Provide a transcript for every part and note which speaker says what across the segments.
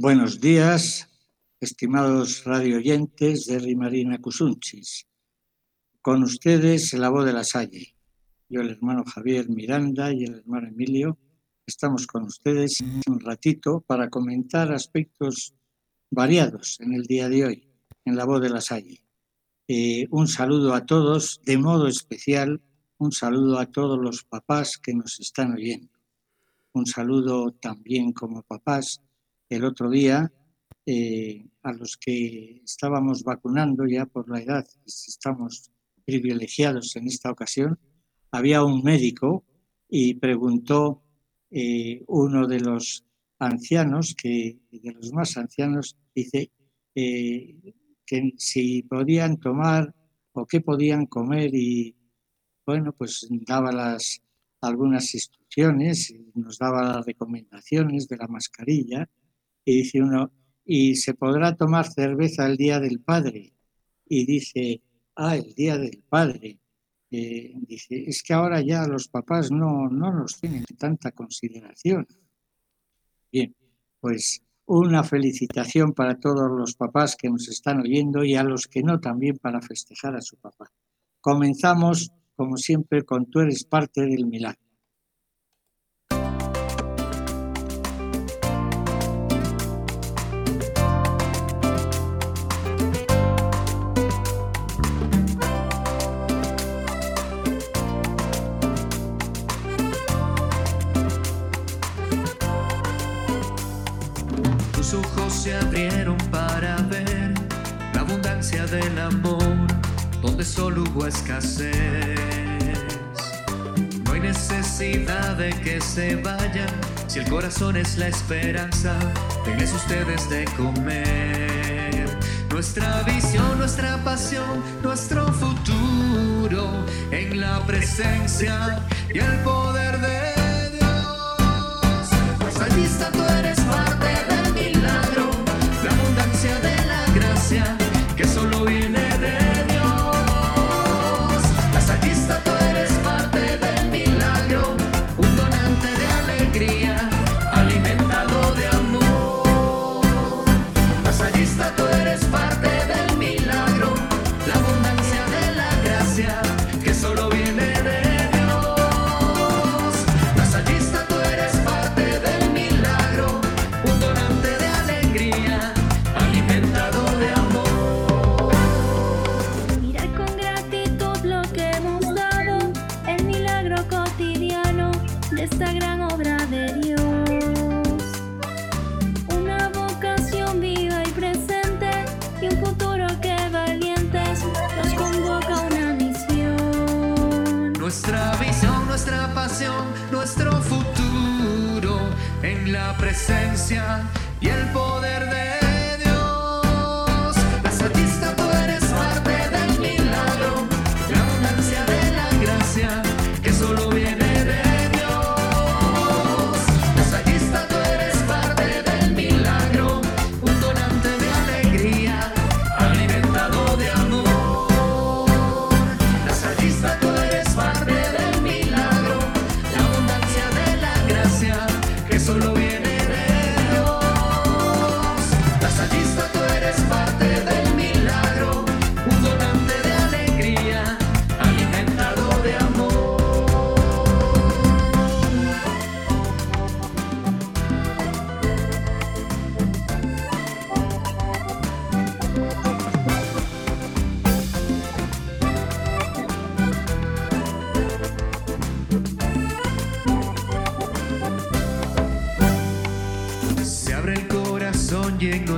Speaker 1: Buenos días, estimados radio oyentes de Rimarina Cusunchis. Con ustedes la voz de la Salle. Yo, el hermano Javier Miranda y el hermano Emilio, estamos con ustedes un ratito para comentar aspectos variados en el día de hoy, en la voz de la Salle. Eh, un saludo a todos, de modo especial, un saludo a todos los papás que nos están oyendo. Un saludo también como papás el otro día eh, a los que estábamos vacunando ya por la edad, estamos privilegiados en esta ocasión, había un médico y preguntó eh, uno de los ancianos, que de los más ancianos, dice eh, que si podían tomar o qué podían comer y bueno, pues daba las algunas instrucciones, nos daba las recomendaciones de la mascarilla y dice uno, y se podrá tomar cerveza el Día del Padre. Y dice, ah, el Día del Padre. Eh, dice, es que ahora ya los papás no, no nos tienen tanta consideración. Bien, pues una felicitación para todos los papás que nos están oyendo y a los que no también para festejar a su papá. Comenzamos, como siempre, con Tú eres parte del milagro.
Speaker 2: Amor donde solo hubo escasez. No hay necesidad de que se vayan si el corazón es la esperanza. Denles ustedes de comer. Nuestra visión, nuestra pasión, nuestro futuro en la presencia y el poder de Dios. Pues allí está tú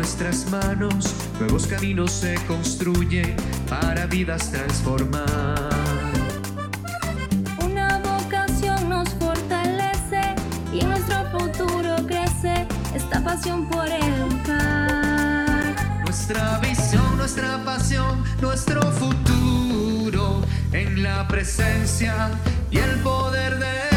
Speaker 2: nuestras manos nuevos caminos se construyen para vidas transformar.
Speaker 3: Una vocación nos fortalece y nuestro futuro crece esta pasión por educar.
Speaker 2: Nuestra visión, nuestra pasión, nuestro futuro en la presencia y el poder de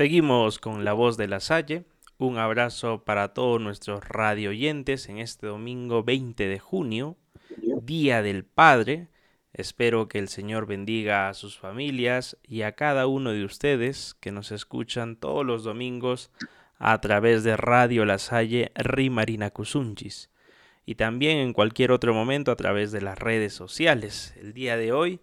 Speaker 4: Seguimos con la voz de la Salle. Un abrazo para todos nuestros radio oyentes en este domingo 20 de junio, Día del Padre. Espero que el Señor bendiga a sus familias y a cada uno de ustedes que nos escuchan todos los domingos a través de Radio La Salle Rimarina Cusunchis y también en cualquier otro momento a través de las redes sociales. El día de hoy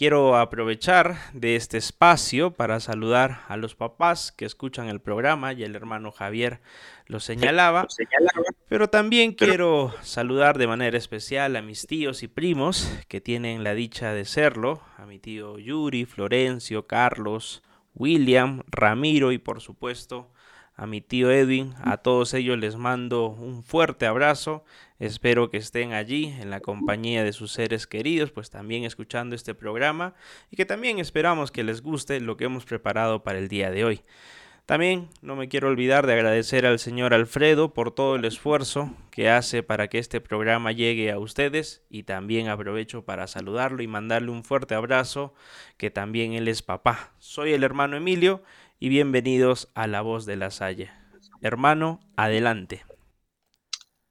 Speaker 4: Quiero aprovechar de este espacio para saludar a los papás que escuchan el programa, y el hermano Javier lo señalaba, pero también quiero saludar de manera especial a mis tíos y primos que tienen la dicha de serlo, a mi tío Yuri, Florencio, Carlos, William, Ramiro y por supuesto a mi tío Edwin, a todos ellos les mando un fuerte abrazo. Espero que estén allí en la compañía de sus seres queridos, pues también escuchando este programa y que también esperamos que les guste lo que hemos preparado para el día de hoy. También no me quiero olvidar de agradecer al señor Alfredo por todo el esfuerzo que hace para que este programa llegue a ustedes y también aprovecho para saludarlo y mandarle un fuerte abrazo que también él es papá. Soy el hermano Emilio y bienvenidos a La Voz de la Salle. Hermano, adelante.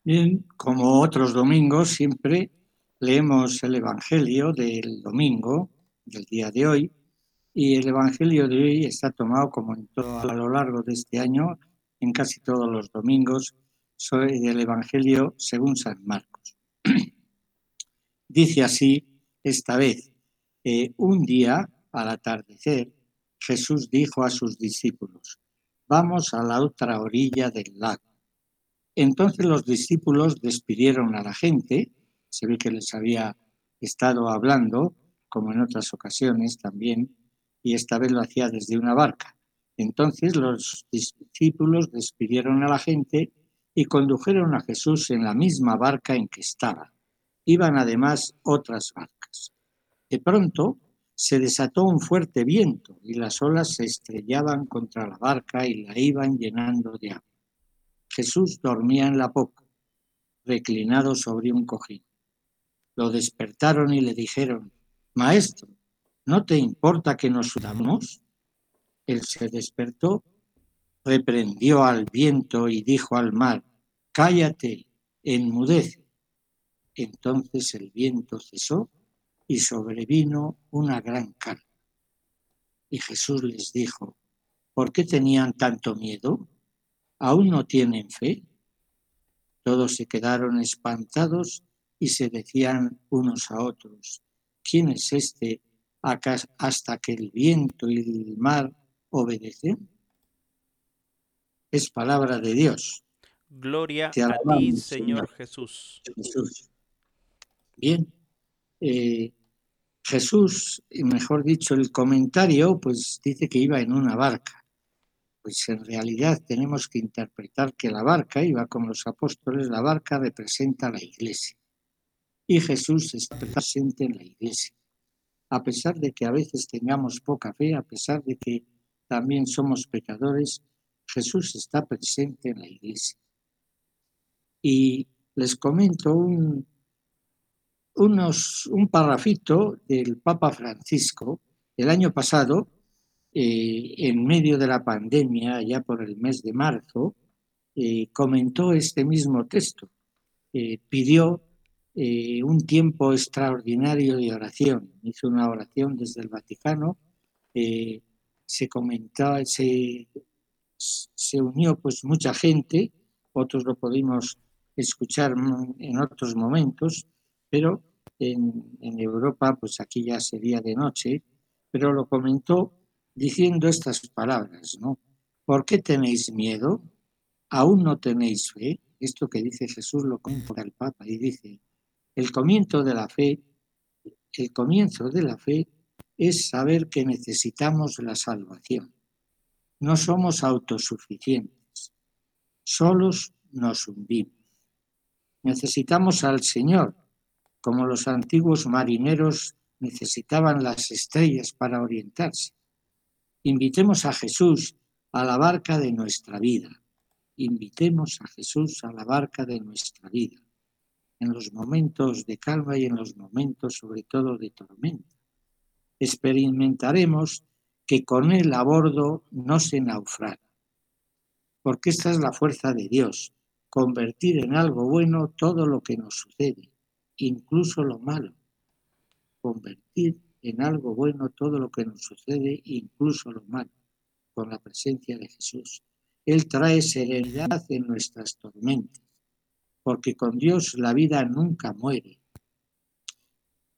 Speaker 1: Bien, como otros domingos, siempre leemos el Evangelio del domingo, del día de hoy, y el Evangelio de hoy está tomado, como en todo, a lo largo de este año, en casi todos los domingos, del Evangelio según San Marcos. Dice así esta vez, eh, un día, al atardecer, Jesús dijo a sus discípulos, vamos a la otra orilla del lago. Entonces los discípulos despidieron a la gente, se ve que les había estado hablando, como en otras ocasiones también, y esta vez lo hacía desde una barca. Entonces los discípulos despidieron a la gente y condujeron a Jesús en la misma barca en que estaba. Iban además otras barcas. De pronto se desató un fuerte viento y las olas se estrellaban contra la barca y la iban llenando de agua. Jesús dormía en la popa, reclinado sobre un cojín. Lo despertaron y le dijeron, Maestro, ¿no te importa que nos sudamos? Él se despertó, reprendió al viento y dijo al mar, Cállate, enmudece. Entonces el viento cesó y sobrevino una gran calma. Y Jesús les dijo, ¿por qué tenían tanto miedo? ¿Aún no tienen fe? Todos se quedaron espantados y se decían unos a otros, ¿quién es este hasta que el viento y el mar obedecen? Es palabra de Dios.
Speaker 4: Gloria a ti, Señor, Jesús.
Speaker 1: Jesús. Bien, eh, Jesús, mejor dicho, el comentario, pues dice que iba en una barca. Pues en realidad tenemos que interpretar que la barca iba con los apóstoles, la barca representa a la iglesia. Y Jesús está presente en la iglesia. A pesar de que a veces tengamos poca fe, a pesar de que también somos pecadores, Jesús está presente en la iglesia. Y les comento un, unos, un parrafito del Papa Francisco el año pasado, eh, en medio de la pandemia, ya por el mes de marzo, eh, comentó este mismo texto. Eh, pidió un tiempo extraordinario de oración. Hizo una oración desde el Vaticano. se comentaba, se, se unió pues mucha gente, otros lo pudimos escuchar en otros momentos, pero en, Europa, pues aquí ya sería de noche, pero lo comentó diciendo estas palabras, ¿no? ¿Por qué tenéis miedo? aún no tenéis fe, esto que dice Jesús lo compra el Papa y dice, el comienzo de la fe, el comienzo de la fe es saber que necesitamos la salvación. No somos autosuficientes, solos nos hundimos. Necesitamos al Señor, como los antiguos marineros necesitaban las estrellas para orientarse. Invitemos a Jesús a la barca de nuestra vida. Invitemos a Jesús a la barca de nuestra vida, en los momentos de calma y en los momentos sobre todo de tormenta. Experimentaremos que con Él a bordo no se naufraga, porque esta es la fuerza de Dios, convertir en algo bueno todo lo que nos sucede, incluso lo malo. Convertir en algo bueno todo lo que nos sucede, incluso lo malo, con la presencia de Jesús. Él trae serenidad en nuestras tormentas, porque con Dios la vida nunca muere.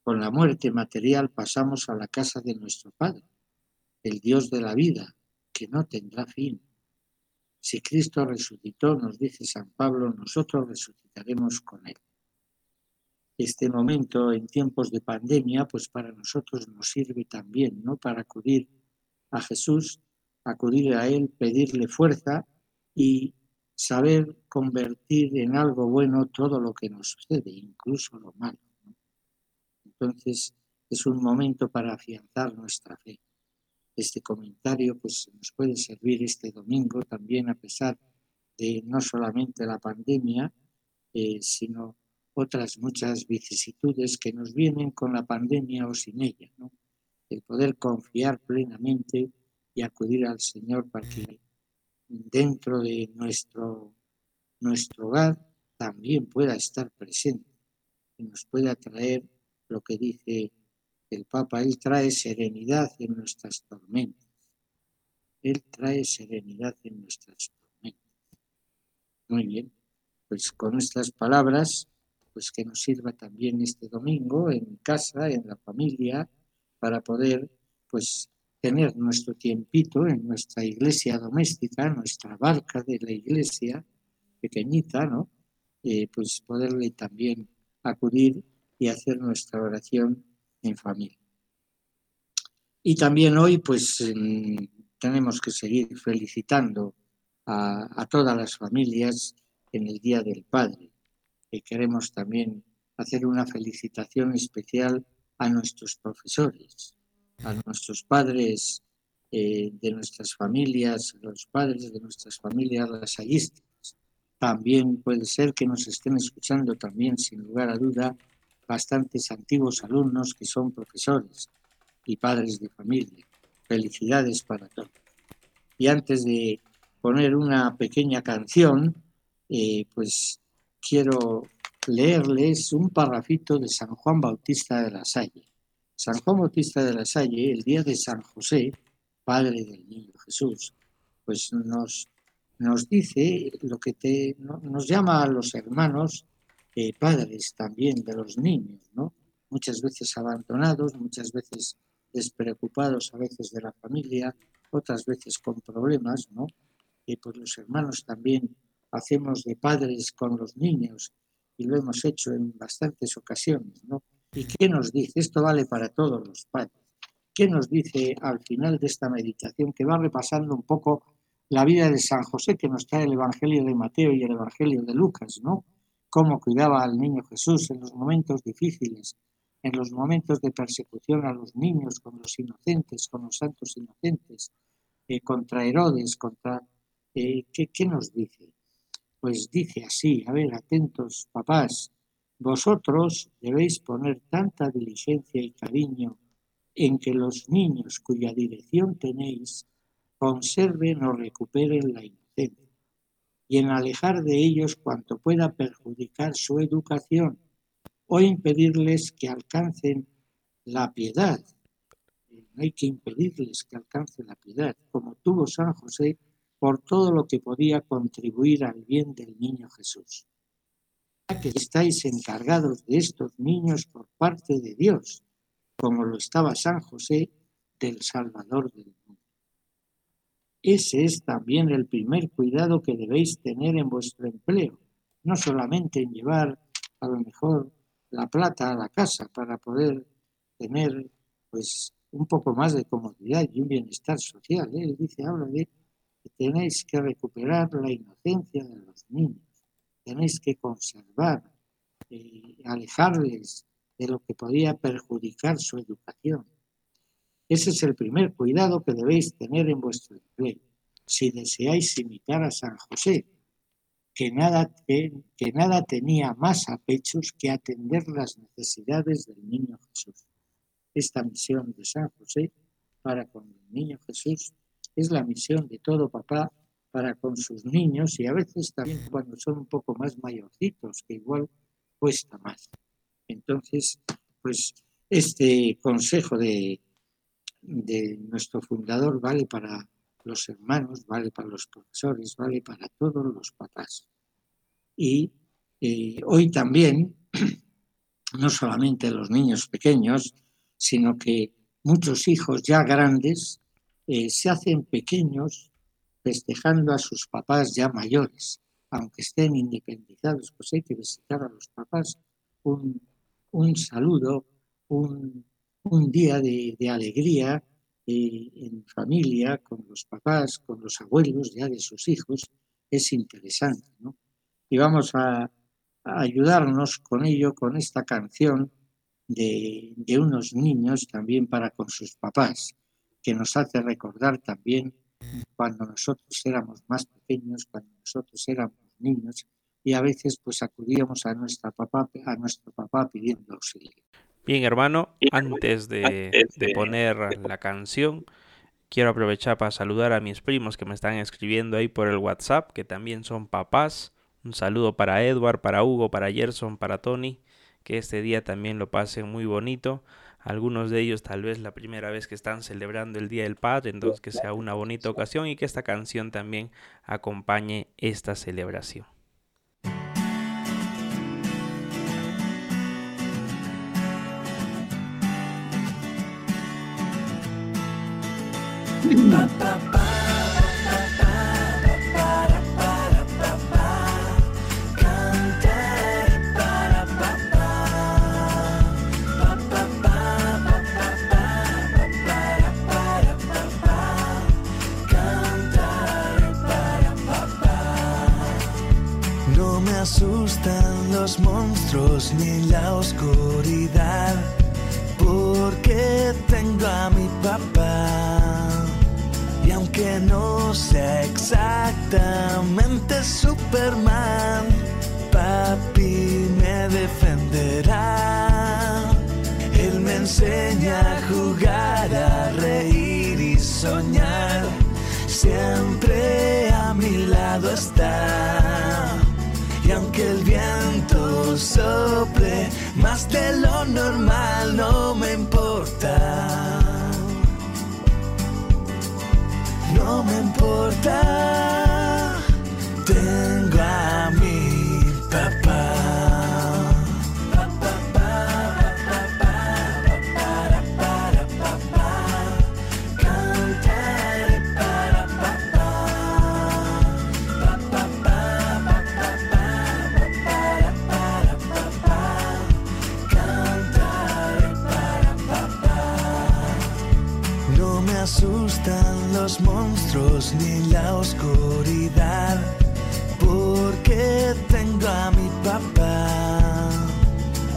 Speaker 1: Con la muerte material pasamos a la casa de nuestro Padre, el Dios de la vida, que no tendrá fin. Si Cristo resucitó, nos dice San Pablo, nosotros resucitaremos con Él. Este momento en tiempos de pandemia, pues para nosotros nos sirve también, ¿no? Para acudir a Jesús, acudir a Él, pedirle fuerza y saber convertir en algo bueno todo lo que nos sucede, incluso lo malo. Entonces, es un momento para afianzar nuestra fe este comentario pues nos puede servir este domingo también a pesar de no solamente la pandemia, eh, sino otras muchas vicisitudes que nos vienen con la pandemia o sin ella. El poder confiar plenamente y acudir al Señor para que dentro de nuestro, nuestro hogar también pueda estar presente y nos pueda traer lo que dice el Papa, Él trae serenidad en nuestras tormentas. Él trae serenidad en nuestras tormentas. Muy bien, pues con estas palabras, pues que nos sirva también este domingo en casa, en la familia, para poder pues tener nuestro tiempito en nuestra iglesia doméstica, nuestra barca de la iglesia pequeñita, ¿no? Eh, pues poderle también acudir y hacer nuestra oración en familia. Y también hoy, pues, tenemos que seguir felicitando a, todas las familias en el Día del Padre. Y queremos también hacer una felicitación especial a nuestros profesores, a nuestros padres eh, de nuestras familias, los padres de nuestras familias lasallistas. También puede ser que nos estén escuchando también, sin lugar a duda, bastantes antiguos alumnos que son profesores y padres de familia. Felicidades para todos. Y antes de poner una pequeña canción, eh, pues quiero leerles un parrafito de San Juan Bautista de la Salle. San Juan Bautista de la Salle, el día de San José, padre del niño Jesús, pues nos, nos dice lo que te, nos llama a los hermanos eh, padres también de los niños, ¿no? Muchas veces abandonados, muchas veces despreocupados a veces de la familia, otras veces con problemas, ¿no? Y pues los hermanos también hacemos de padres con los niños y lo hemos hecho en bastantes ocasiones, ¿no? ¿Y qué nos dice? Esto vale para todos los padres. ¿Qué nos dice al final de esta meditación que va repasando un poco la vida de San José que nos trae el Evangelio de Mateo y el Evangelio de Lucas, ¿no? cómo cuidaba al niño Jesús en los momentos difíciles, en los momentos de persecución a los niños, con los inocentes, con los santos inocentes, eh, contra Herodes, contra... Eh, ¿qué, ¿Qué nos dice? Pues dice así, a ver, atentos papás, vosotros debéis poner tanta diligencia y cariño en que los niños cuya dirección tenéis conserven o recuperen la inocencia y en alejar de ellos cuanto pueda perjudicar su educación o impedirles que alcancen la piedad. No hay que impedirles que alcancen la piedad, como tuvo San José por todo lo que podía contribuir al bien del niño Jesús. Ya que estáis encargados de estos niños por parte de Dios, como lo estaba San José del Salvador del mundo. ese es también el primer cuidado que debéis tener en vuestro empleo, no solamente en llevar a lo mejor la plata a la casa para poder tener pues un poco más de comodidad y un bienestar social. ¿eh? Dice, habla de tenéis que recuperar la inocencia de los niños, tenéis que conservar, eh, alejarles de lo que podía perjudicar su educación. Ese es el primer cuidado que debéis tener en vuestro empleo, si deseáis imitar a San José, que nada, que nada tenía más a pechos que atender las necesidades del niño Jesús. Esta misión de San José para con el niño Jesús es la misión de todo papá para con sus niños y a veces también cuando son un poco más mayorcitos, que igual cuesta más. Entonces, pues este consejo de, de nuestro fundador vale para los hermanos, vale para los profesores, vale para todos los papás. Y eh, hoy también, no solamente los niños pequeños, sino que muchos hijos ya grandes eh, se hacen pequeños festejando a sus papás ya mayores, aunque estén independizados, pues hay que visitar a los papás un, saludo, un, día de, alegría eh, en familia, con los papás, con los abuelos ya de sus hijos, es interesante. Y vamos a, ayudarnos con ello, con esta canción de, de unos niños también para con sus papás, que nos hace recordar también cuando nosotros éramos más pequeños, cuando nosotros éramos niños y a veces pues acudíamos a nuestra papá, a nuestro papá pidiendo auxilio.
Speaker 4: Bien, hermano, antes de, de poner la canción, quiero aprovechar para saludar a mis primos que me están escribiendo ahí por el WhatsApp, que también son papás. Un saludo para Edward, para Hugo, para Gerson, para Tony, que este día también lo pasen muy bonito algunos de ellos tal vez la primera vez que están celebrando el Día del Padre, entonces que sea una bonita ocasión y que esta canción también acompañe esta celebración.
Speaker 5: Asustan los monstruos ni la oscuridad, porque tengo a mi papá. Y aunque no sea exactamente Superman, papi me defenderá. Él me enseña a jugar, a reír y soñar. Siempre a mi lado está aunque el viento sople más de lo normal, no me importa. No me importa. Los monstruos ni la oscuridad, porque tengo a mi papá.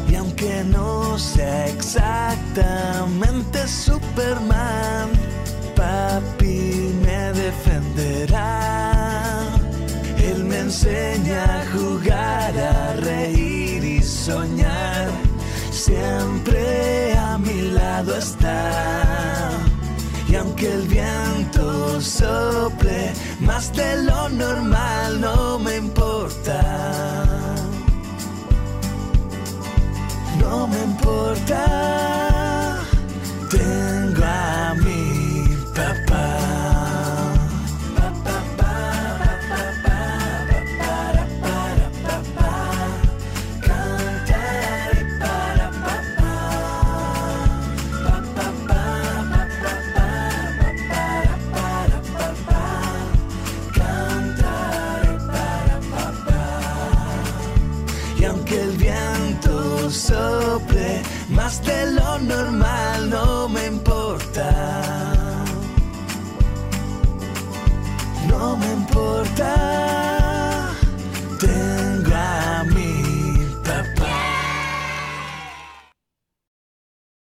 Speaker 5: Y aunque no sea exactamente Superman, papi me defenderá. Él me enseña a jugar, a reír y soñar. Siempre a mi lado está y aunque el viento sople más de lo normal, no me importa. No me importa.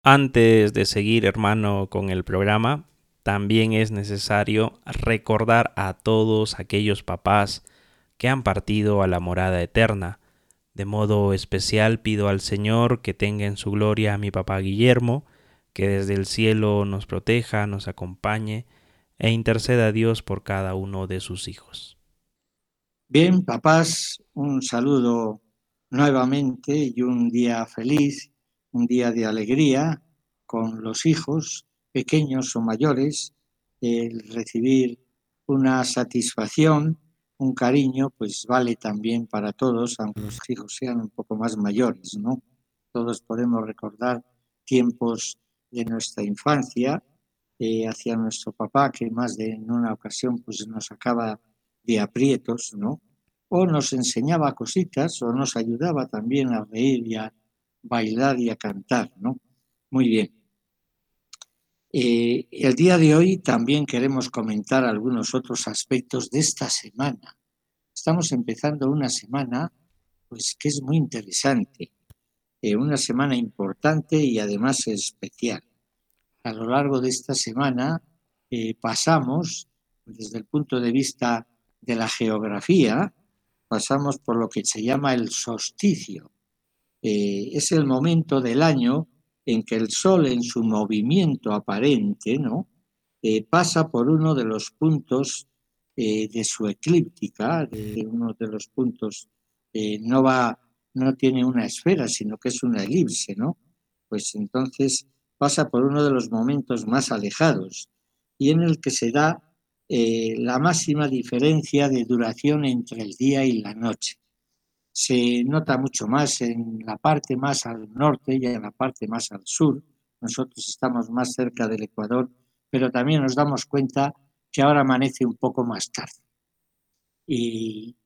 Speaker 4: Antes de seguir, hermano, con el programa, también es necesario recordar a todos aquellos papás que han partido a la morada eterna. De modo especial pido al Señor que tenga en su gloria a mi papá Guillermo, que desde el cielo nos proteja, nos acompañe e interceda a Dios por cada uno de sus hijos.
Speaker 1: Bien, papás, un saludo nuevamente y un día feliz, un día de alegría con los hijos, pequeños o mayores, el recibir una satisfacción, un cariño, pues vale también para todos, aunque los hijos sean un poco más mayores, ¿no? Todos podemos recordar tiempos de nuestra infancia eh, hacia nuestro papá, que más de en una ocasión pues nos sacaba de aprietos, ¿no? O nos enseñaba cositas o nos ayudaba también a reír y a bailar y a cantar, ¿no? Muy bien. Eh, el día de hoy también queremos comentar algunos otros aspectos de esta semana. Estamos empezando una semana pues que es muy interesante, eh, una semana importante y además especial. A lo largo de esta semana eh, pasamos, desde el punto de vista de la geografía, pasamos por lo que se llama el solsticio. Es el momento del año en que el Sol en su movimiento aparente. Eh, pasa por uno de los puntos eh, de su eclíptica, de uno de los puntos, eh, no va, no tiene una esfera, sino que es una elipse, ¿no? Pues entonces pasa por uno de los momentos más alejados y en el que se da la máxima diferencia de duración entre el día y la noche se nota mucho más en la parte más al norte y en la parte más al sur. Nosotros estamos más cerca del Ecuador, pero también nos damos cuenta que ahora amanece un poco más tarde. Y,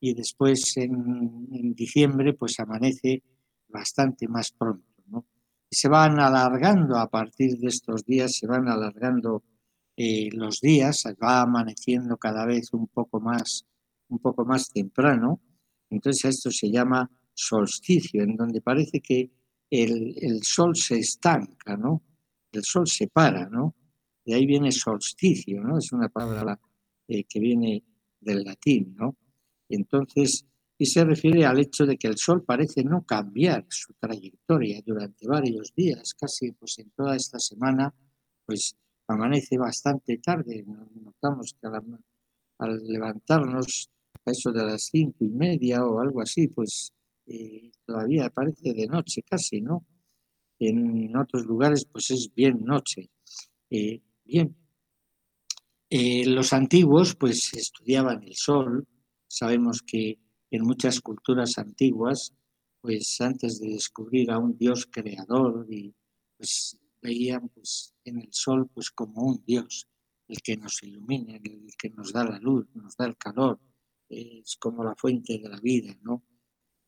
Speaker 1: después en, diciembre pues amanece bastante más pronto. Y se van alargando a partir de estos días, se van alargando eh, los días, va amaneciendo cada vez un poco más, un poco más temprano entonces esto se llama solsticio, en donde parece que el, sol se estanca, ¿no? El sol se para, ¿no? De ahí viene solsticio, ¿no? Es una palabra eh, que viene del latín, ¿no? Entonces, y se refiere al hecho de que el sol parece no cambiar su trayectoria durante varios días, casi pues en toda esta semana, pues amanece bastante tarde. Notamos que al levantarnos eso de las cinco y media o algo así, pues eh, todavía parece de noche casi, ¿no? En otros lugares pues es bien noche. Eh, bien, eh, los antiguos pues estudiaban el sol, sabemos que en muchas culturas antiguas pues antes de descubrir a un Dios creador pues veían pues en el sol pues como un Dios, el que nos ilumina, el que nos da la luz, nos da el calor, es como la fuente de la vida, ¿no?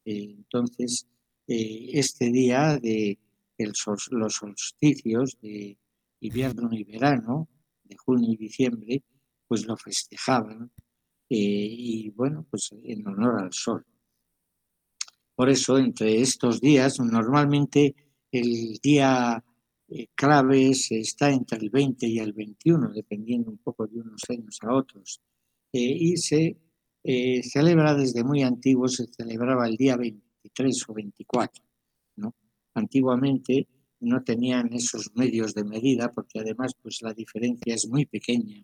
Speaker 1: Eh, entonces, eh, este día de los solsticios de invierno y verano, de junio y diciembre, pues lo festejaban eh, y bueno, pues en honor al sol. Por eso, entre estos días, normalmente el día clave está entre el 20 y el 21, dependiendo un poco de unos años a otros, y se eh, celebra desde muy antiguo, se celebraba el día 23 o 24. ¿no? Antiguamente no tenían esos medios de medida porque además pues, la diferencia es muy pequeña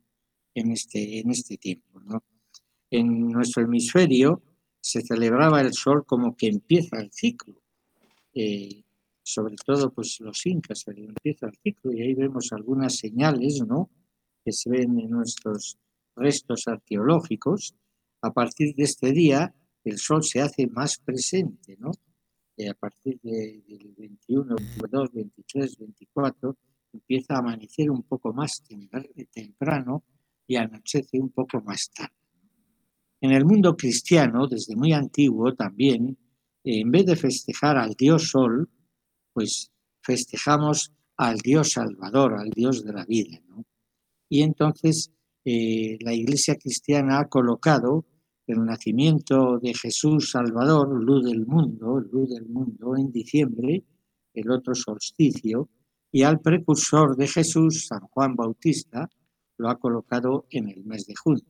Speaker 1: en este, en este tiempo. ¿no? En nuestro hemisferio se celebraba el sol como que empieza el ciclo. Eh, sobre todo pues los incas, empieza el ciclo y ahí vemos algunas señales ¿no? que se ven en nuestros restos arqueológicos a partir de este día el sol se hace más presente, ¿no? Y a partir del 21, 22, 23, 24 empieza a amanecer un poco más temprano y anochece un poco más tarde. En el mundo cristiano, desde muy antiguo también, en vez de festejar al Dios Sol, pues festejamos al Dios Salvador, al Dios de la vida. Y entonces eh, la Iglesia cristiana ha colocado el nacimiento de Jesús Salvador, luz del mundo, luz del mundo, en diciembre, el otro solsticio, y al precursor de Jesús, San Juan Bautista, lo ha colocado en el mes de junio.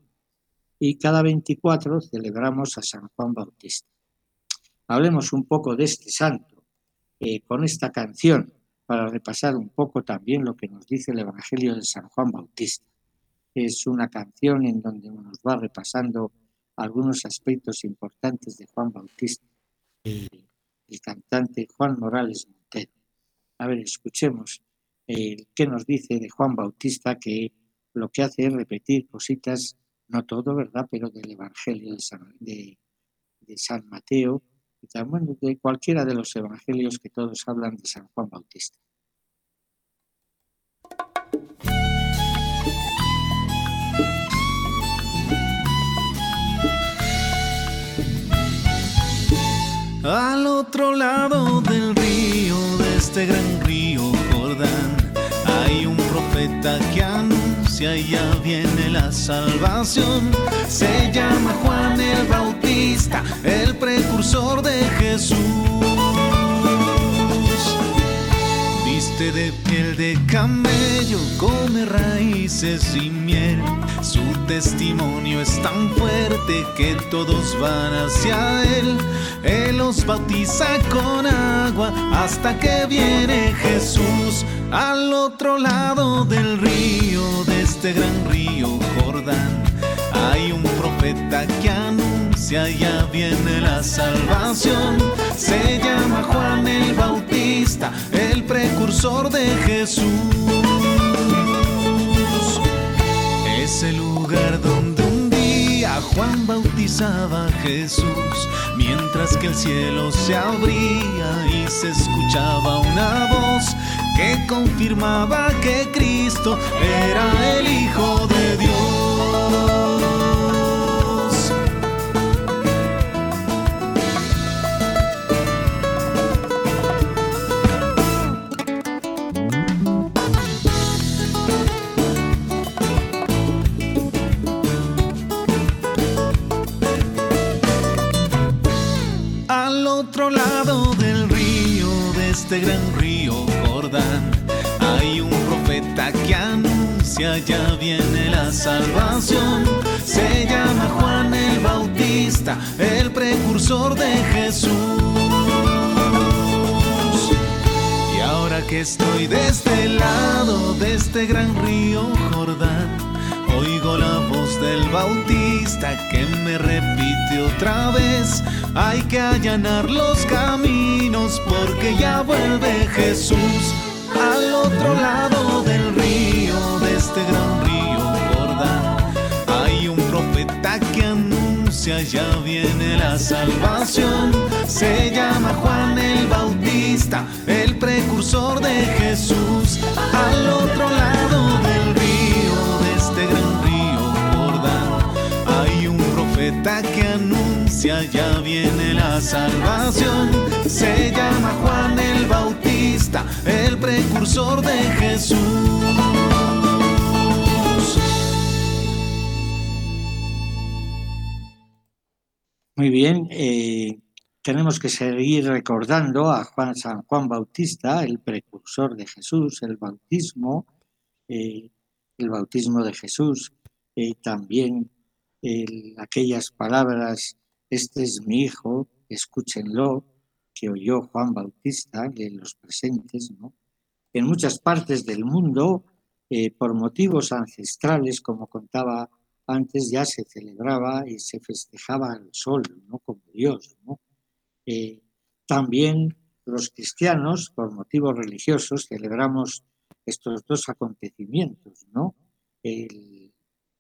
Speaker 1: Y cada 24 celebramos a San Juan Bautista. Hablemos un poco de este santo eh, con esta canción para repasar un poco también lo que nos dice el Evangelio de San Juan Bautista. Es una canción en donde nos va repasando algunos aspectos importantes de Juan Bautista, el, cantante Juan Morales Montero. A ver, escuchemos eh, qué nos dice de Juan Bautista, que lo que hace es repetir cositas, no todo, ¿verdad?, pero del Evangelio de San, de, San Mateo, y también de cualquiera de los evangelios que todos hablan de San Juan Bautista.
Speaker 6: Al otro lado del río, de este gran río Jordán, hay un profeta que anuncia ya viene la salvación. Se llama Juan el Bautista, el precursor de Jesús. Viste de piel de camello, come raíces y miel. Su testimonio es tan fuerte que todos van hacia él. Él los bautiza con agua hasta que viene Jesús al otro lado del río, de este gran río Jordán. Hay un profeta que anuncia ya viene la salvación. Se llama Juan el Bautista, el precursor de Jesús. Es el lugar donde un día Juan bautizaba a Jesús, mientras que el cielo se abría y se escuchaba una voz que confirmaba que Cristo era el Hijo de Dios. Ya viene la salvación. Se llama Juan el Bautista, el precursor de Jesús. Y ahora que estoy de este lado, de este gran río Jordán, oigo la voz del Bautista que me repite otra vez. Hay que allanar los caminos porque ya vuelve Jesús al otro lado del río, este gran río Jordán. Hay un profeta que anuncia ya viene la salvación. Se llama Juan el Bautista, el precursor de Jesús. Al otro lado del río, de este gran río Jordán, hay un profeta que anuncia ya viene la salvación. Se llama Juan el Bautista, el precursor de Jesús.
Speaker 1: Muy bien, eh, tenemos que seguir recordando a Juan San Juan Bautista, el precursor de Jesús, el bautismo, eh, el bautismo de Jesús, eh, también el- aquellas palabras, este es mi hijo, escúchenlo, que oyó Juan Bautista de los presentes. En muchas partes del mundo, eh, por motivos ancestrales, como contaba antes, ya se celebraba y se festejaba al sol, ¿no? Como Dios, ¿no? Eh, también los cristianos, por motivos religiosos, celebramos estos dos acontecimientos, ¿no? El,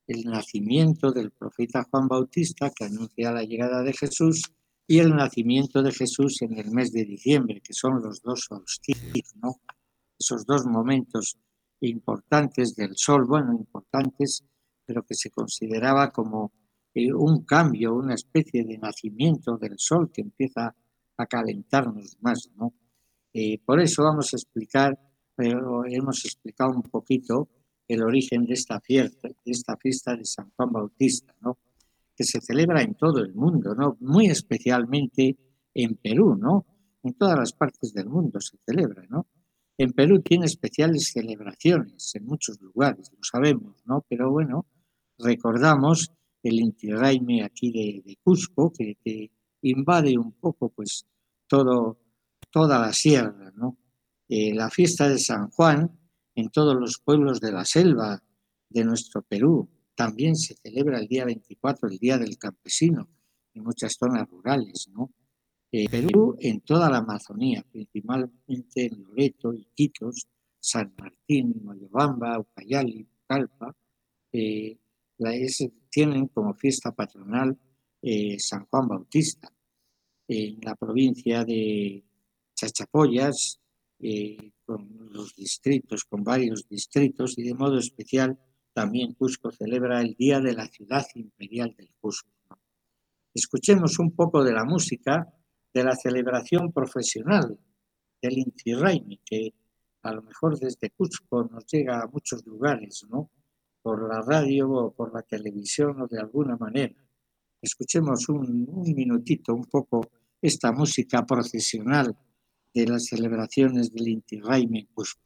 Speaker 1: el nacimiento del profeta Juan Bautista, que anuncia la llegada de Jesús, y el nacimiento de Jesús en el mes de diciembre, que son los dos solsticios, ¿no? Esos dos momentos importantes del sol, bueno, importantes, pero que se consideraba como eh, un cambio, una especie de nacimiento del sol que empieza a calentarnos más, ¿no? Eh, por eso vamos a explicar, pero hemos explicado un poquito el origen de esta fiesta, de esta fiesta de San Juan Bautista, ¿no? Que se celebra en todo el mundo, ¿no? Muy especialmente en Perú, ¿no? En todas las partes del mundo se celebra, ¿no? En Perú tiene especiales celebraciones en muchos lugares, lo sabemos, ¿no? Pero bueno, recordamos el Inti aquí de, Cusco, que, invade un poco pues todo, toda la sierra, ¿no? Eh, la fiesta de San Juan en todos los pueblos de la selva de nuestro Perú. También se celebra el día 24, el Día del Campesino, en muchas zonas rurales, ¿no? Eh, Perú en toda la Amazonía, principalmente en Loreto, Iquitos, San Martín, Moyobamba, Ucayali, Calpa, eh, tienen como fiesta patronal eh, San Juan Bautista. En la provincia de Chachapoyas, con los distritos, con varios distritos, y de modo especial también Cusco celebra el Día de la Ciudad Imperial del Cusco. Escuchemos un poco de la música de la celebración profesional del Inti que a lo mejor desde Cusco nos llega a muchos lugares, ¿no? Por la radio o por la televisión o de alguna manera. Escuchemos un, minutito, un poco, esta música procesional de las celebraciones del Inti en Cusco.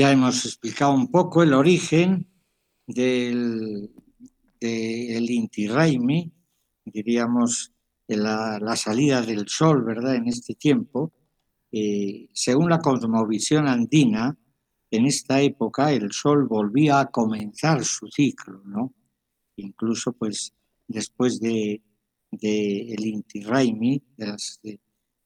Speaker 1: Ya hemos explicado un poco el origen del, Inti Raimi, diríamos la, salida del sol, ¿verdad?, en este tiempo. Eh, según la cosmovisión andina, en esta época el sol volvía a comenzar su ciclo, ¿no? Incluso, pues, después de, el Inti Raimi,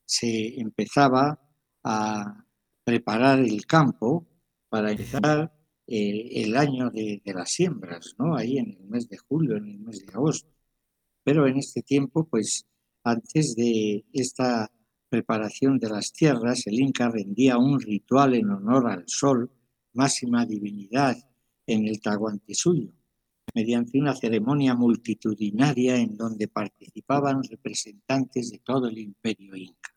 Speaker 1: se empezaba a preparar el campo para empezar el año de, las siembras, ¿no? Ahí en el mes de julio, en el mes de agosto. Pero en este tiempo, pues antes de esta preparación de las tierras, el Inca rendía un ritual en honor al sol, máxima divinidad en el Tahuantinsuyo, mediante una ceremonia multitudinaria en donde participaban representantes de todo el imperio inca.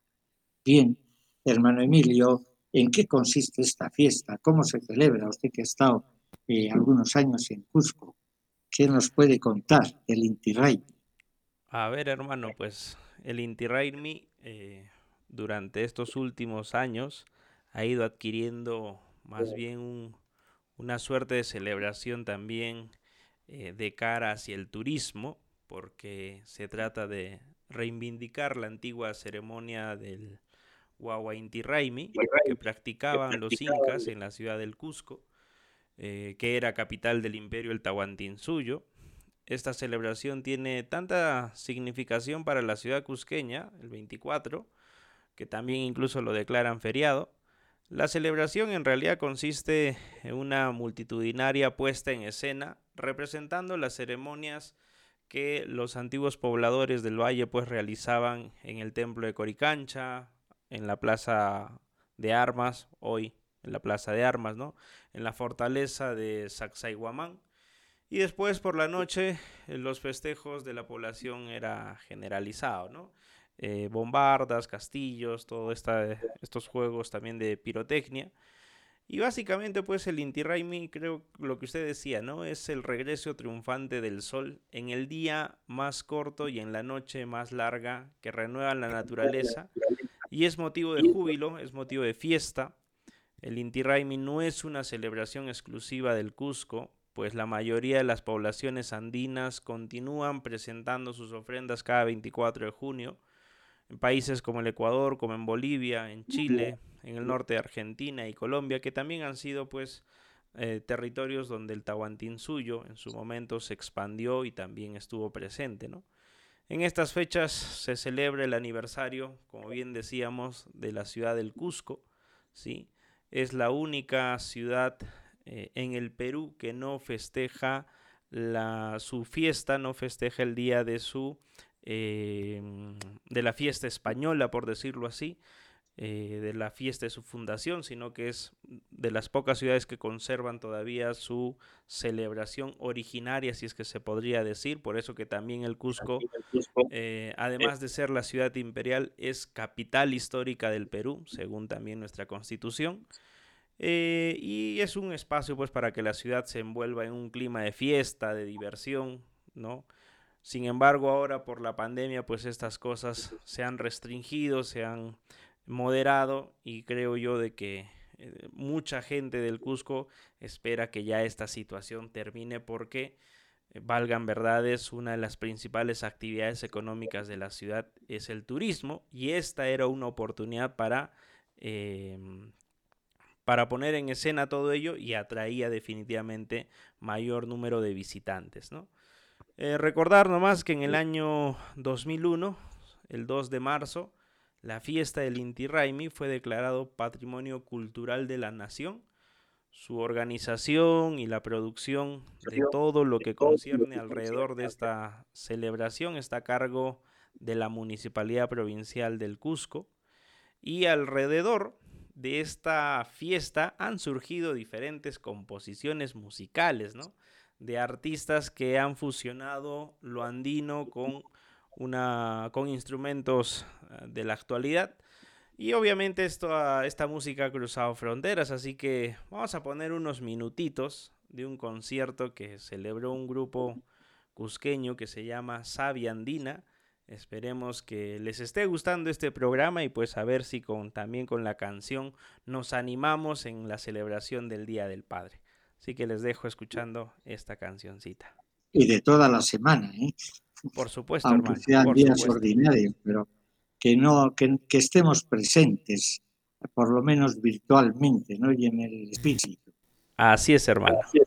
Speaker 1: Bien, hermano Emilio, en qué consiste esta fiesta, cómo se celebra, usted que ha estado eh, algunos años en Cusco, ¿qué nos puede contar del Inti
Speaker 4: A ver, hermano, pues el Inti eh, durante estos últimos años ha ido adquiriendo más bien. una suerte de celebración también eh, de cara hacia el turismo, porque se trata de reivindicar la antigua ceremonia del Inti Raimi, que practicaban los incas en la ciudad del Cusco, eh, que era capital del imperio el Tahuantinsuyo. Esta celebración tiene tanta significación para la ciudad cusqueña, el 24, que también incluso lo declaran feriado. La celebración en realidad consiste en una multitudinaria puesta en escena representando las ceremonias que los antiguos pobladores del valle pues realizaban en el templo de Coricancha, en la plaza de armas, hoy en la plaza de armas, ¿no? En la fortaleza de Sacsayhuamán. Y después por la noche los festejos de la población era generalizado, ¿no? Eh, bombardas, castillos, todos estos juegos también de pirotecnia. Y básicamente pues el Inti Raymi, creo lo que usted decía, ¿no? Es el regreso triunfante del sol en el día más corto y en la noche más larga que renueva la naturaleza y es motivo de júbilo, es motivo de fiesta. El Inti Raymi no es una celebración exclusiva del Cusco, pues la mayoría de las poblaciones andinas continúan presentando sus ofrendas cada 24 de junio en países como el Ecuador, como en Bolivia, en Chile, en el norte de Argentina y Colombia, que también han sido pues eh, territorios donde el Tahuantinsuyo en su momento se expandió y también estuvo presente, ¿no? En estas fechas se celebra el aniversario, como bien decíamos, de la ciudad del Cusco, ¿sí? Es la única ciudad eh, en el Perú que no festeja su fiesta, no festeja el día de su Em, de la fiesta española, por decirlo así, eh, de la fiesta de su fundación, sino que es de las pocas ciudades que conservan todavía su celebración originaria, si es que se podría decir, por eso que también el Cusco, eh, además de ser la ciudad imperial, es capital histórica del Perú, según también nuestra constitución. Eh, y es un espacio pues para que la ciudad se envuelva en un clima de fiesta, de diversión, ¿no? Sin embargo, ahora por la pandemia, pues estas cosas se han restringido, se han moderado y creo yo de que eh, mucha gente del Cusco espera que ya esta situación termine porque, eh, valgan verdades, una de las principales actividades económicas de la ciudad es el turismo y esta era una oportunidad para, em, para poner en escena todo ello y atraía definitivamente mayor número de visitantes, ¿no? Eh, recordar nomás que en el año 2001, el 2 de marzo, la fiesta del Inti Raimi fue declarado Patrimonio Cultural de la Nación. Su organización y la producción de todo lo que concierne alrededor de esta celebración está a cargo de la Municipalidad Provincial del Cusco. Y alrededor de esta fiesta han surgido diferentes composiciones musicales, ¿no? de artistas que han fusionado lo andino con, una, con instrumentos eh, de la actualidad. Y obviamente esto, ah, esta música ha cruzado fronteras, así que vamos a poner unos minutitos de un concierto que celebró un grupo cusqueño que se llama Sabia Andina. Esperemos que les esté gustando este programa y pues a ver si con, también con la canción nos animamos en la celebración del Día del Padre. Así que les dejo escuchando esta cancioncita.
Speaker 1: Y de toda la semana, ¿eh?
Speaker 4: Por supuesto,
Speaker 1: Aunque sean días ordinarios, pero que no, que, que, estemos presentes, por lo menos virtualmente, ¿no? Y en el espíritu.
Speaker 4: Así es, hermano. Así es,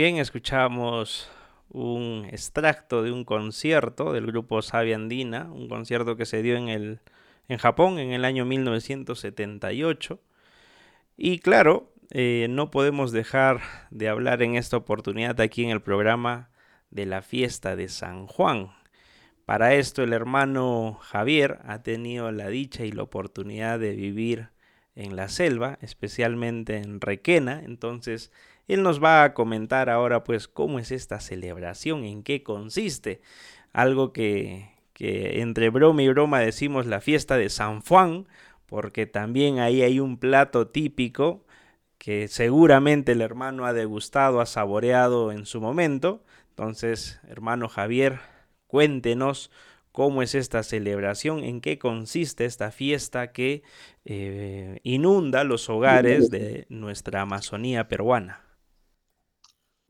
Speaker 4: bien, escuchamos un extracto de un concierto del grupo Sabia Andina, un concierto que se dio en, el, en Japón en el año 1978. Y claro, eh, no podemos dejar de hablar en esta oportunidad aquí en el programa de la fiesta de San Juan. Para esto el hermano Javier ha tenido la dicha y la oportunidad de vivir en la selva, especialmente en Requena, entonces él nos va a comentar ahora pues cómo es esta celebración, en qué consiste, algo que, que entre broma y broma decimos la fiesta de San Juan, porque también ahí hay un plato típico que seguramente el hermano ha degustado, ha saboreado en su momento. Entonces, hermano Javier, cuéntenos cómo es esta celebración, en qué consiste esta fiesta que eh, inunda los hogares de nuestra Amazonía peruana.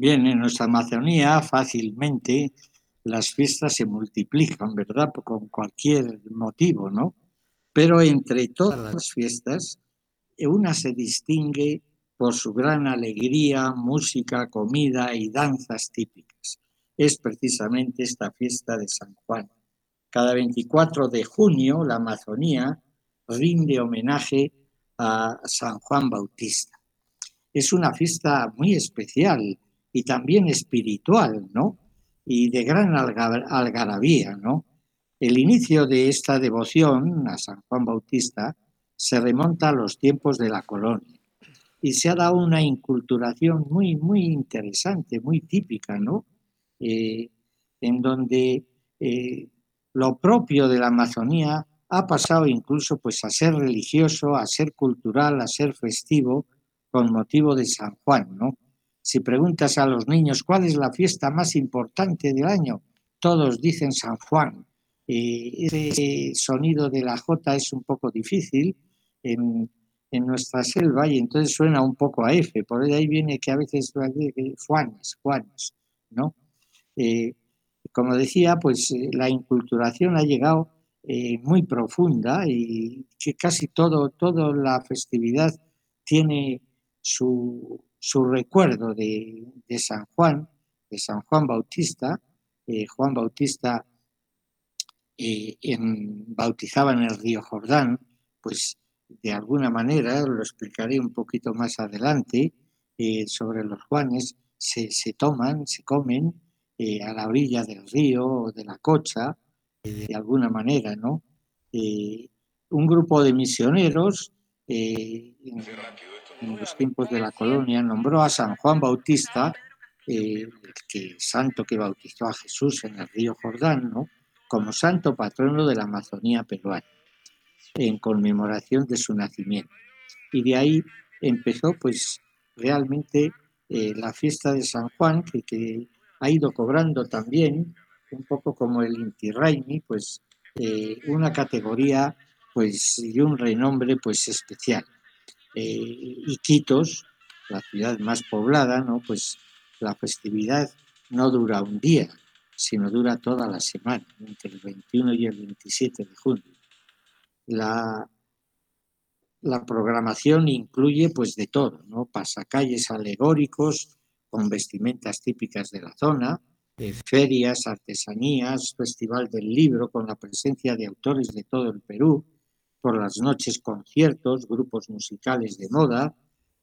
Speaker 1: Bien, en nuestra Amazonía fácilmente las fiestas se multiplican, ¿verdad? Con cualquier motivo, ¿no? Pero entre todas las fiestas, una se distingue por su gran alegría, música, comida y danzas típicas. Es precisamente esta fiesta de San Juan. Cada 24 de junio la Amazonía rinde homenaje a San Juan Bautista. Es una fiesta muy especial y también espiritual, ¿no? Y de gran algarabía, ¿no? El inicio de esta devoción a San Juan Bautista se remonta a los tiempos de la colonia y se ha dado una inculturación muy, muy interesante, muy típica, ¿no? Eh, en donde eh, lo propio de la Amazonía ha pasado incluso pues a ser religioso, a ser cultural, a ser festivo con motivo de San Juan, ¿no? Si preguntas a los niños cuál es la fiesta más importante del año, todos dicen San Juan. Ese sonido de la J es un poco difícil en, en nuestra selva y entonces suena un poco a F, por ahí viene que a veces Juanes, Juanes, ¿no? Eh, como decía, pues eh, la inculturación ha llegado eh, muy profunda y que casi todo, toda la festividad tiene su, su recuerdo de, San Juan, de San Juan Bautista. Juan Bautista en, bautizaba en el río Jordán, pues de alguna manera, lo explicaré un poquito más adelante, eh, sobre los Juanes, se, toman, se comen eh, a la orilla del río o de la cocha, eh, de alguna manera, ¿no? un grupo de misioneros los tiempos de la colonia nombró a San Juan Bautista, el que, santo que bautizó a Jesús en el río Jordán, ¿no? como santo patrono de la Amazonía peruana en conmemoración de su nacimiento. Y de ahí empezó pues realmente eh, la fiesta de San Juan, que, ha ido cobrando también, un poco como el Inti Raymi, pues eh, una categoría pues y un renombre pues especial. Eh, Quitos, la ciudad más poblada, ¿no? pues la festividad no dura un día, sino dura toda la semana, entre el 21 y el 27 de junio. La, la programación incluye pues de todo, ¿no? Pasacalles alegóricos con vestimentas típicas de la zona, eh, ferias, artesanías, festival del libro con la presencia de autores de todo el Perú, por las noches conciertos, grupos musicales de moda,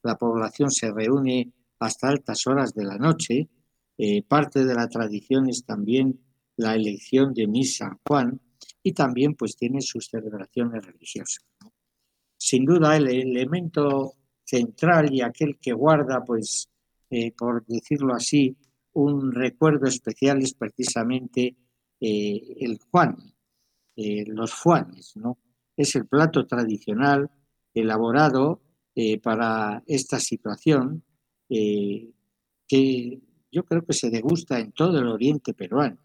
Speaker 1: la población se reúne hasta altas horas de la noche, eh, parte de la tradición es también la elección de Misa San Juan, y también pues tiene sus celebraciones religiosas. Sin duda el elemento central y aquel que guarda pues eh, por decirlo así un recuerdo especial es precisamente eh, el Juan, los Juanes, ¿no? Es el plato tradicional elaborado para esta situación que yo creo que se degusta en todo el oriente peruano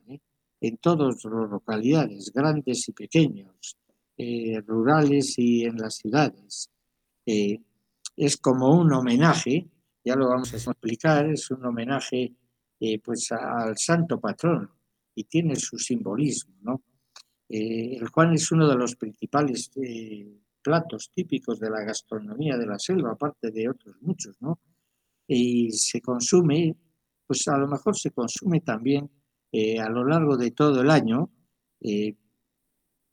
Speaker 1: en todas las localidades, grandes y pequeños, eh, rurales y en las ciudades. Eh, es como un homenaje, ya lo vamos a explicar, es un homenaje eh, pues al santo patrón y tiene su simbolismo. ¿no? El Juan es uno de los principales platos típicos de la gastronomía de la selva, aparte de otros muchos, ¿no? y se consume pues a lo mejor se consume también eh, a lo largo de todo el año eh,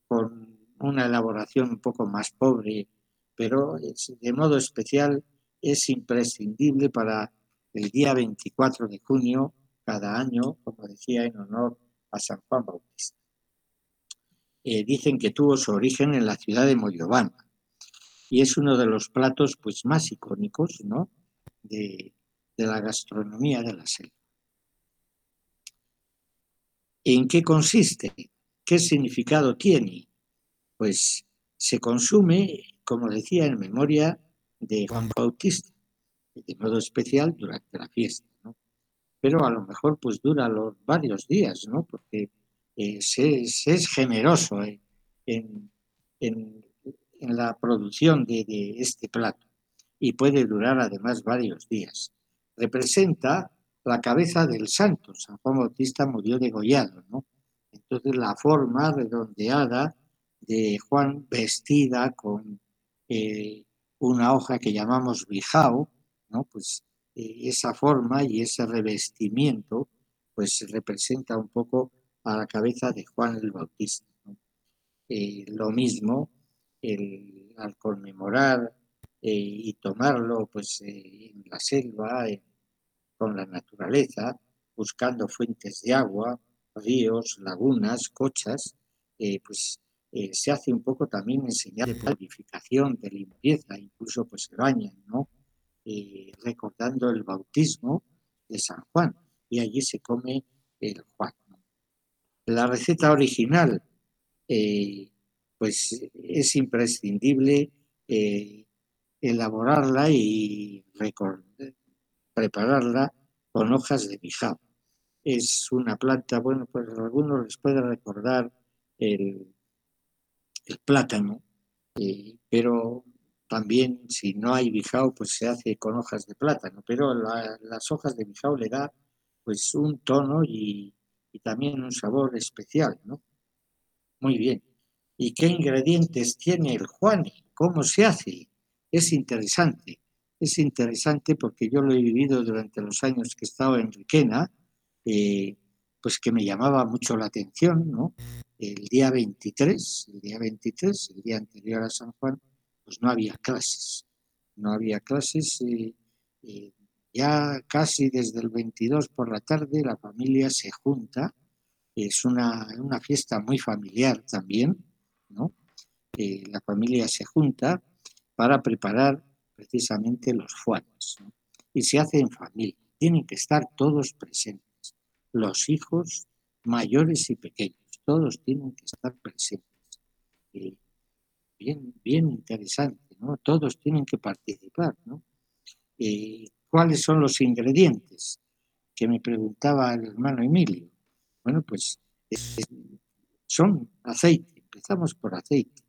Speaker 1: con una elaboración un poco más pobre, pero de modo especial es imprescindible para el día 24 de junio cada año, como decía, en honor a San Juan Bautista. Eh, dicen que tuvo su origen en la ciudad de Moyobamba y es uno de los platos pues, más icónicos ¿no? de, de la gastronomía de la selva. ¿En qué consiste? ¿Qué significado tiene? Pues se consume, como decía, en memoria de Juan Bautista, de modo especial durante la fiesta. Pero a lo mejor pues dura los varios días, ¿no? Porque eh, se, es generoso eh, en, en, la producción de, de, este plato y puede durar además varios días. Representa la cabeza del santo. San Juan Bautista murió degollado, ¿no? Entonces la forma redondeada de Juan vestida con eh, una hoja que llamamos bijao, ¿no? Pues eh, esa forma y ese revestimiento pues representa un poco a la cabeza de Juan el Bautista. Eh, lo mismo al conmemorar y tomarlo pues en la selva, con la naturaleza, buscando fuentes de agua, ríos, lagunas, cochas, eh, pues eh, se hace un poco también enseñar de purificación, de limpieza, incluso pues se bañan, ¿no? Eh, recordando el bautismo de San Juan, y allí se come el Juan. La receta original, pues es imprescindible elaborarla y prepararla con hojas de bijao. Es una planta, bueno, pues a algunos les puede recordar el, plátano, eh, pero también si no hay bijao, pues se hace con hojas de plátano, pero las hojas de bijao le da pues un tono y, y también un sabor especial, ¿no? Muy bien. ¿Y qué ingredientes tiene el juani? ¿Cómo se hace? Es interesante es interesante porque yo lo he vivido durante los años que he estado en Riquena, eh, pues que me llamaba mucho la atención, ¿no? El día 23, el día 23, el día anterior a San Juan, pues no había clases, no había clases, eh, eh, ya casi desde el 22 por la tarde la familia se junta, es una, una fiesta muy familiar también, ¿no? la familia se junta para preparar precisamente los fuanes. Y se hace en familia. Tienen que estar todos presentes. Los hijos mayores y pequeños. Todos tienen que estar presentes. bien, bien interesante, ¿no? Todos tienen que participar, ¿no? ¿Cuáles son los ingredientes? Que me preguntaba el hermano Emilio. Bueno, pues son aceite. Empezamos por aceite.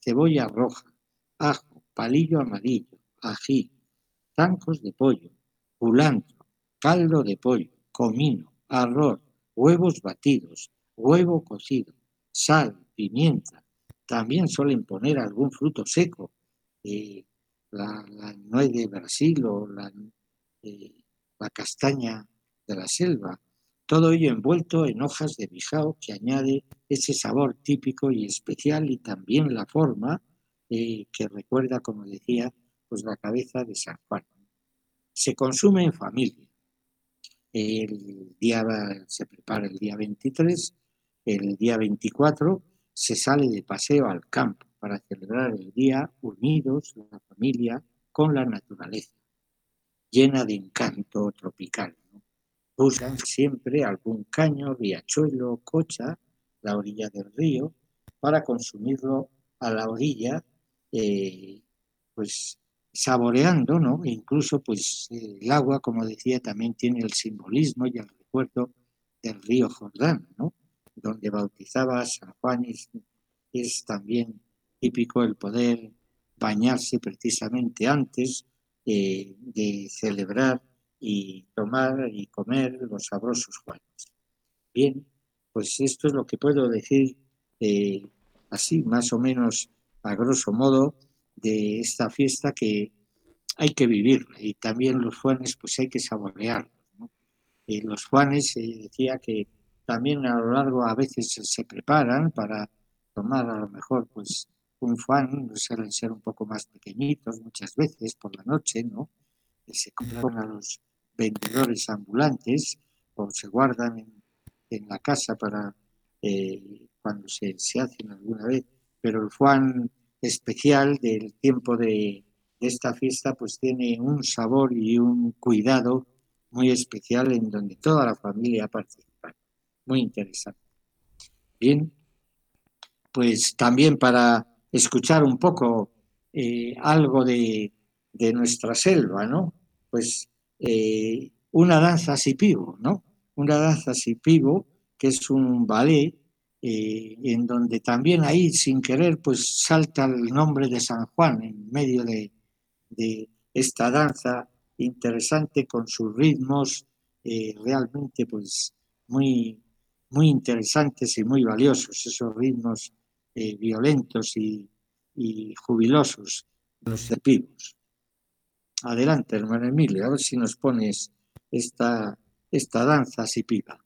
Speaker 1: Cebolla roja, ajo, palillo amarillo, ají, zancos de pollo, culantro, caldo de pollo, comino, arroz, huevos batidos, huevo cocido, sal, pimienta. También suelen poner algún fruto seco, eh, la, nuez de Brasil o la, la castaña de la selva. Todo ello envuelto en hojas de bijao que añade ese sabor típico y especial y también la forma eh, que recuerda, como decía, pues la cabeza de San Juan. Se consume en familia. El día se prepara el día 23, el día 24 se sale de paseo al campo para celebrar el día unidos, la familia, con la naturaleza, llena de encanto tropical. Buscan siempre algún caño, riachuelo, cocha, la orilla del río, para consumirlo a la orilla, eh, pues saboreando, ¿no? E incluso, pues, el agua, como decía, también tiene el simbolismo y el recuerdo del río Jordán, ¿no? Donde bautizaba a San Juan y es también típico el poder bañarse precisamente antes eh, de celebrar y tomar y comer los sabrosos Juanes. Bien, pues esto es lo que puedo decir eh, así, más o menos a grosso modo, de esta fiesta que hay que vivir y también los juanes pues hay que saborearlos. eh, los Juanes eh, decía que también a lo largo a veces se preparan para tomar a lo mejor pues un Juan, suelen ser un poco más pequeñitos muchas veces por la noche, ¿no? Que se compran a los vendedores ambulantes o se guardan en, en la casa para eh, cuando se, se, hacen alguna vez. Pero el Juan especial del tiempo de, de esta fiesta pues tiene un sabor y un cuidado muy especial en donde toda la familia participa. Muy interesante. Bien, pues también para escuchar un poco eh, algo de, de, nuestra selva, ¿no? Pues eh, una danza sipivo, ¿no? Una danza sipivo que es un ballet eh, en donde también ahí sin querer pues salta el nombre de San Juan en medio de, de esta danza interesante con sus ritmos realmente pues muy, muy interesantes y muy valiosos, esos ritmos eh, violentos y, y, jubilosos, los pibos. Adelante, hermano Emilio, a ver si nos pones esta, esta danza sipiva.
Speaker 7: ¡Vamos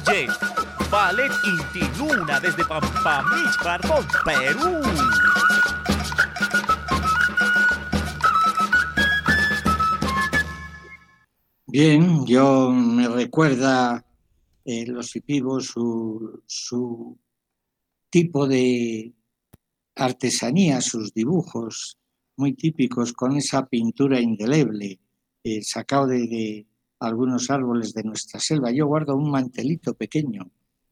Speaker 7: Llega desde Pampamich, con Perú.
Speaker 1: Bien, yo me recuerda eh, los Ipivos su, su tipo de artesanía, sus dibujos muy típicos con esa pintura indeleble eh, sacado de, algunos árboles de nuestra selva. Yo guardo un mantelito pequeño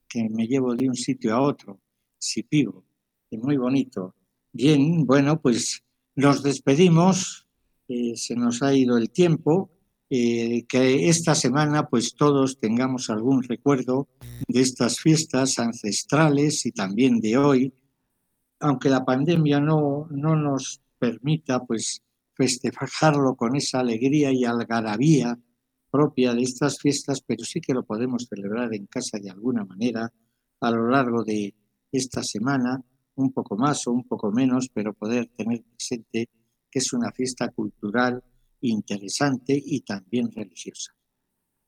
Speaker 1: que me llevo de un sitio a otro, Sipivo, es muy bonito. Bien, bueno, pues nos despedimos, eh, se nos ha ido el tiempo. Eh, que esta semana pues todos tengamos algún recuerdo de estas fiestas ancestrales y también de hoy, aunque la pandemia no, no nos permita pues festejarlo con esa alegría y algarabía propia de estas fiestas, pero sí que lo podemos celebrar en casa de alguna manera a lo largo de esta semana, un poco más o un poco menos, pero poder tener presente que es una fiesta cultural interesante y también religiosa.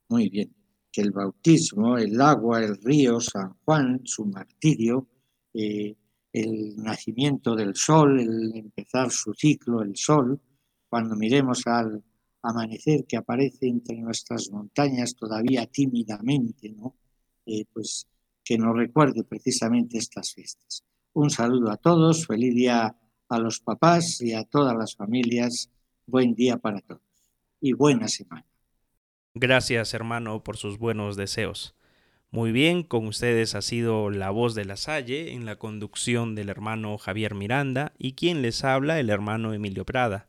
Speaker 1: Muy bien, que el bautismo, el agua, el río, San Juan, su martirio, eh, el nacimiento del sol, el empezar su ciclo, el sol, cuando miremos al amanecer que aparece entre nuestras montañas todavía tímidamente, ¿no? Eh, pues que nos recuerde precisamente estas fiestas. Un saludo a todos, feliz día a los papás y a todas las familias, buen día para todos y buena semana.
Speaker 4: Gracias hermano por sus buenos deseos. Muy bien, con ustedes ha sido la voz de la Salle en la conducción del hermano Javier Miranda y quien les habla el hermano Emilio Prada.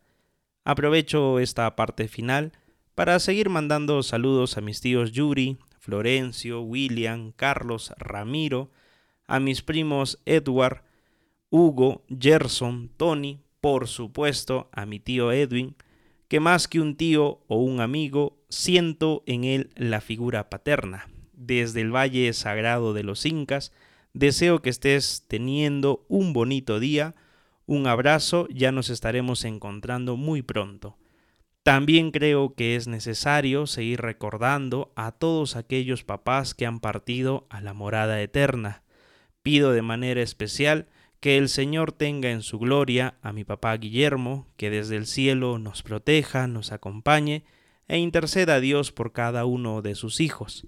Speaker 4: Aprovecho esta parte final para seguir mandando saludos a mis tíos Yuri, Florencio, William, Carlos, Ramiro, a mis primos Edward, Hugo, Gerson, Tony, por supuesto a mi tío Edwin, que más que un tío o un amigo, siento en él la figura paterna. Desde el Valle Sagrado de los Incas, deseo que estés teniendo un bonito día, un abrazo, ya nos estaremos encontrando muy pronto. También creo que es necesario seguir recordando a todos aquellos papás que han partido a la morada eterna. Pido de manera especial que el Señor tenga en su gloria a mi papá Guillermo, que desde el cielo nos proteja, nos acompañe e interceda a Dios por cada uno de sus hijos.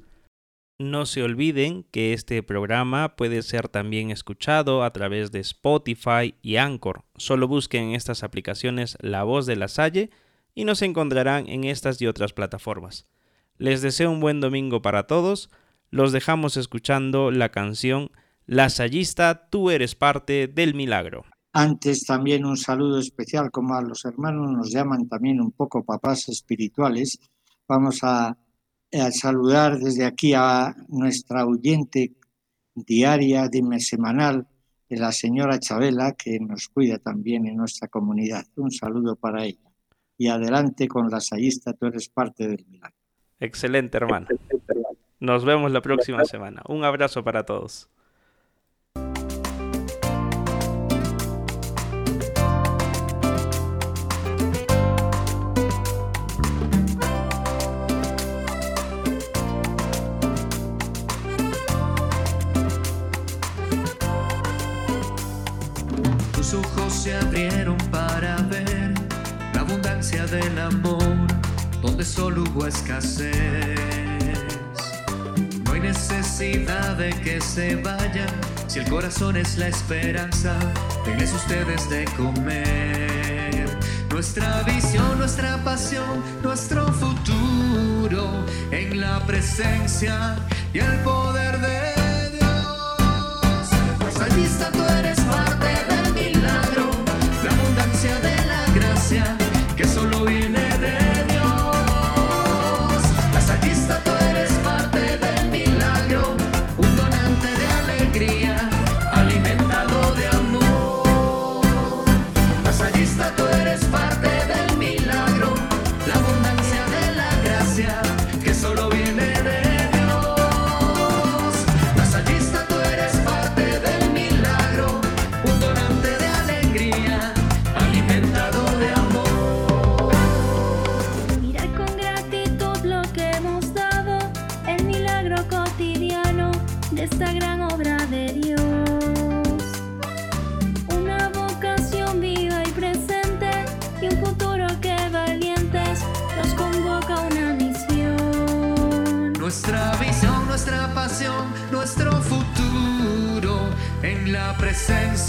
Speaker 4: No se olviden que este programa puede ser también escuchado a través de Spotify y Anchor. Solo busquen en estas aplicaciones La Voz de la Salle y nos encontrarán en estas y otras plataformas. Les deseo un buen domingo para todos. Los dejamos escuchando la canción La Sallista, tú eres parte del milagro.
Speaker 1: Antes también un saludo especial, como a los hermanos nos llaman también un poco papás espirituales. Vamos a al saludar desde aquí a nuestra oyente diaria, dime semanal, de la señora Chabela, que nos cuida también en nuestra comunidad. Un saludo para ella. Y adelante con la sayista, tú eres parte del milagro.
Speaker 4: Excelente, hermano. Nos vemos la próxima semana. Un abrazo para todos.
Speaker 2: Donde solo hubo escasez. No hay necesidad de que se vayan si el corazón es la esperanza. Denles ustedes de comer. Nuestra visión, nuestra pasión, nuestro futuro en la presencia y el poder de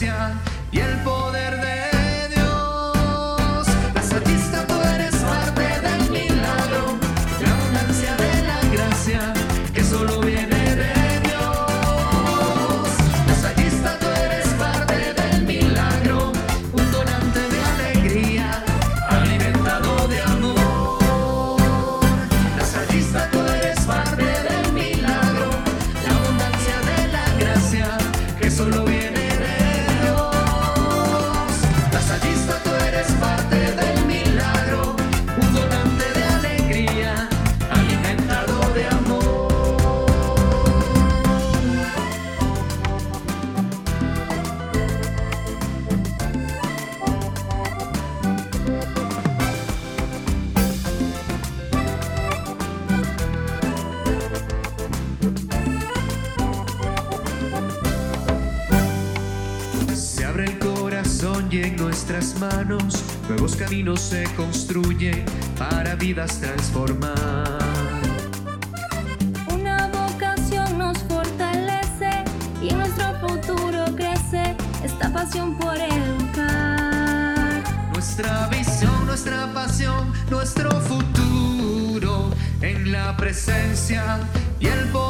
Speaker 2: Yeah. fluye en nuestras manos, nuevos caminos se construyen para vidas transformar.
Speaker 3: Una vocación nos fortalece y nuestro futuro crece, esta pasión por educar.
Speaker 2: Nuestra visión, nuestra pasión, nuestro futuro en la presencia y el poder